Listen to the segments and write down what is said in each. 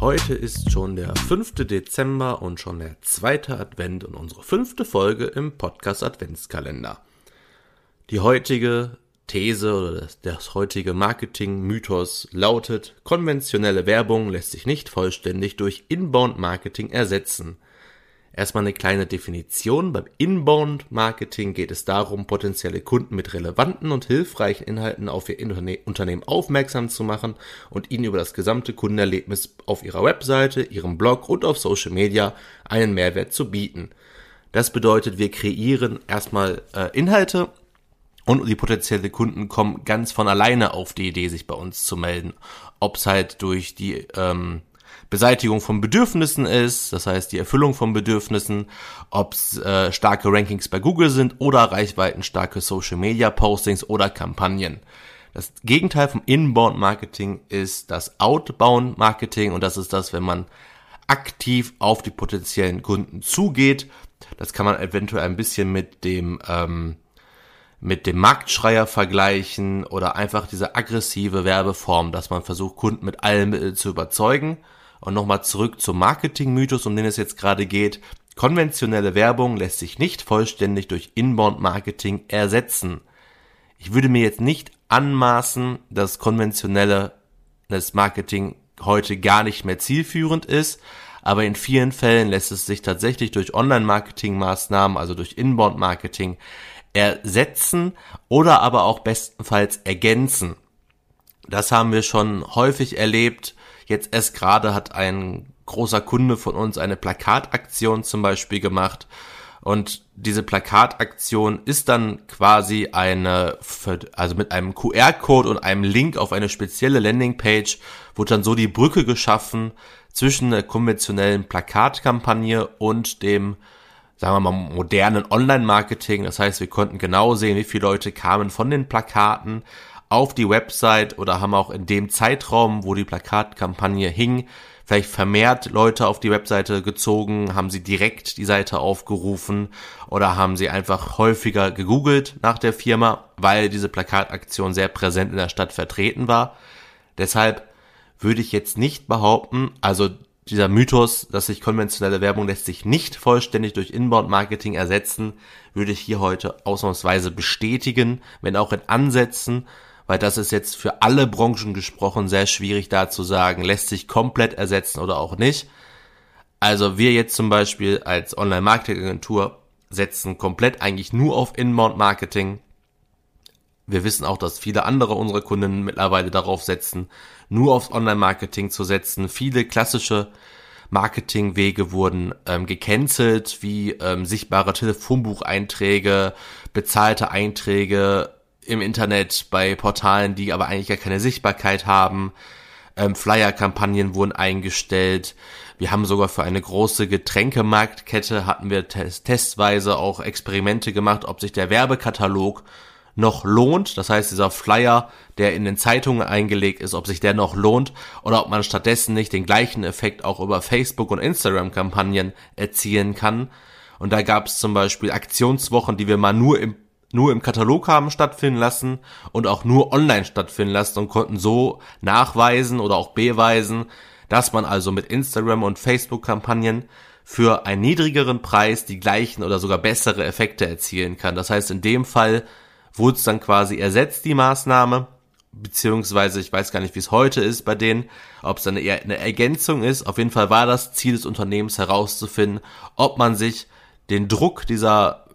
Heute ist schon der 5. Dezember und schon der zweite Advent und unsere fünfte Folge im Podcast Adventskalender. Die heutige These oder das, das heutige Marketing-Mythos lautet, konventionelle Werbung lässt sich nicht vollständig durch Inbound-Marketing ersetzen. Erstmal eine kleine Definition. Beim Inbound-Marketing geht es darum, potenzielle Kunden mit relevanten und hilfreichen Inhalten auf ihr Unternehmen aufmerksam zu machen und ihnen über das gesamte Kundenerlebnis auf ihrer Webseite, ihrem Blog und auf Social Media einen Mehrwert zu bieten. Das bedeutet, wir kreieren erstmal äh, Inhalte und die potenziellen Kunden kommen ganz von alleine auf die Idee, sich bei uns zu melden. Ob es halt durch die ähm, Beseitigung von Bedürfnissen ist, das heißt die Erfüllung von Bedürfnissen, ob es äh, starke Rankings bei Google sind oder reichweitenstarke Social Media Postings oder Kampagnen. Das Gegenteil vom Inbound Marketing ist das Outbound Marketing und das ist das, wenn man aktiv auf die potenziellen Kunden zugeht. Das kann man eventuell ein bisschen mit dem ähm, mit dem Marktschreier vergleichen oder einfach diese aggressive Werbeform, dass man versucht, Kunden mit allem Mitteln zu überzeugen. Und nochmal zurück zum Marketing-Mythos, um den es jetzt gerade geht. Konventionelle Werbung lässt sich nicht vollständig durch Inbound-Marketing ersetzen. Ich würde mir jetzt nicht anmaßen, dass konventionelles Marketing heute gar nicht mehr zielführend ist, aber in vielen Fällen lässt es sich tatsächlich durch Online-Marketing-Maßnahmen, also durch Inbound-Marketing, ersetzen oder aber auch bestenfalls ergänzen. Das haben wir schon häufig erlebt, Jetzt erst gerade hat ein großer Kunde von uns eine Plakataktion zum Beispiel gemacht. Und diese Plakataktion ist dann quasi eine, also mit einem QR-Code und einem Link auf eine spezielle Landingpage, wurde dann so die Brücke geschaffen zwischen der konventionellen Plakatkampagne und dem, sagen wir mal, modernen Online-Marketing. Das heißt, wir konnten genau sehen, wie viele Leute kamen von den Plakaten, auf die Website oder haben auch in dem Zeitraum, wo die Plakatkampagne hing, vielleicht vermehrt Leute auf die Webseite gezogen, haben sie direkt die Seite aufgerufen oder haben sie einfach häufiger gegoogelt nach der Firma, weil diese Plakataktion sehr präsent in der Stadt vertreten war. Deshalb würde ich jetzt nicht behaupten, also dieser Mythos, dass sich konventionelle Werbung lässt sich nicht vollständig durch Inbound-Marketing ersetzen, würde ich hier heute ausnahmsweise bestätigen, wenn auch in Ansätzen, weil das ist jetzt für alle Branchen gesprochen sehr schwierig da zu sagen, lässt sich komplett ersetzen oder auch nicht. Also wir jetzt zum Beispiel als Online-Marketing-Agentur setzen komplett eigentlich nur auf Inbound-Marketing. Wir wissen auch, dass viele andere unserer Kunden mittlerweile darauf setzen, nur aufs Online-Marketing zu setzen. Viele klassische Marketingwege wurden ähm, gecancelt, wie ähm, sichtbare Telefonbucheinträge, bezahlte Einträge, im Internet, bei Portalen, die aber eigentlich gar keine Sichtbarkeit haben. Ähm, Flyer-Kampagnen wurden eingestellt. Wir haben sogar für eine große Getränkemarktkette hatten wir test testweise auch Experimente gemacht, ob sich der Werbekatalog noch lohnt. Das heißt, dieser Flyer, der in den Zeitungen eingelegt ist, ob sich der noch lohnt oder ob man stattdessen nicht den gleichen Effekt auch über Facebook und Instagram-Kampagnen erzielen kann. Und da gab es zum Beispiel Aktionswochen, die wir mal nur im nur im Katalog haben stattfinden lassen und auch nur online stattfinden lassen und konnten so nachweisen oder auch beweisen, dass man also mit Instagram und Facebook-Kampagnen für einen niedrigeren Preis die gleichen oder sogar bessere Effekte erzielen kann. Das heißt, in dem Fall wurde es dann quasi ersetzt, die Maßnahme, beziehungsweise ich weiß gar nicht, wie es heute ist bei denen, ob es dann eher eine Ergänzung ist. Auf jeden Fall war das Ziel des Unternehmens herauszufinden, ob man sich den Druck dieser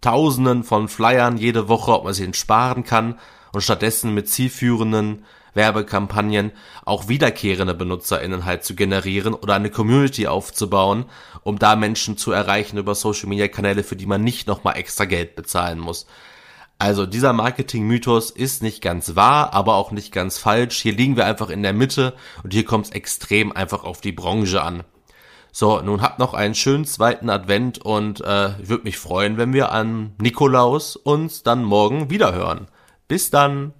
Tausenden von Flyern jede Woche, ob man sich den sparen kann und stattdessen mit zielführenden Werbekampagnen auch wiederkehrende BenutzerInnen halt zu generieren oder eine Community aufzubauen, um da Menschen zu erreichen über Social Media Kanäle, für die man nicht nochmal extra Geld bezahlen muss. Also dieser Marketing-Mythos ist nicht ganz wahr, aber auch nicht ganz falsch. Hier liegen wir einfach in der Mitte und hier kommt es extrem einfach auf die Branche an. So, nun habt noch einen schönen zweiten Advent und äh, ich würde mich freuen, wenn wir an Nikolaus uns dann morgen wiederhören. Bis dann!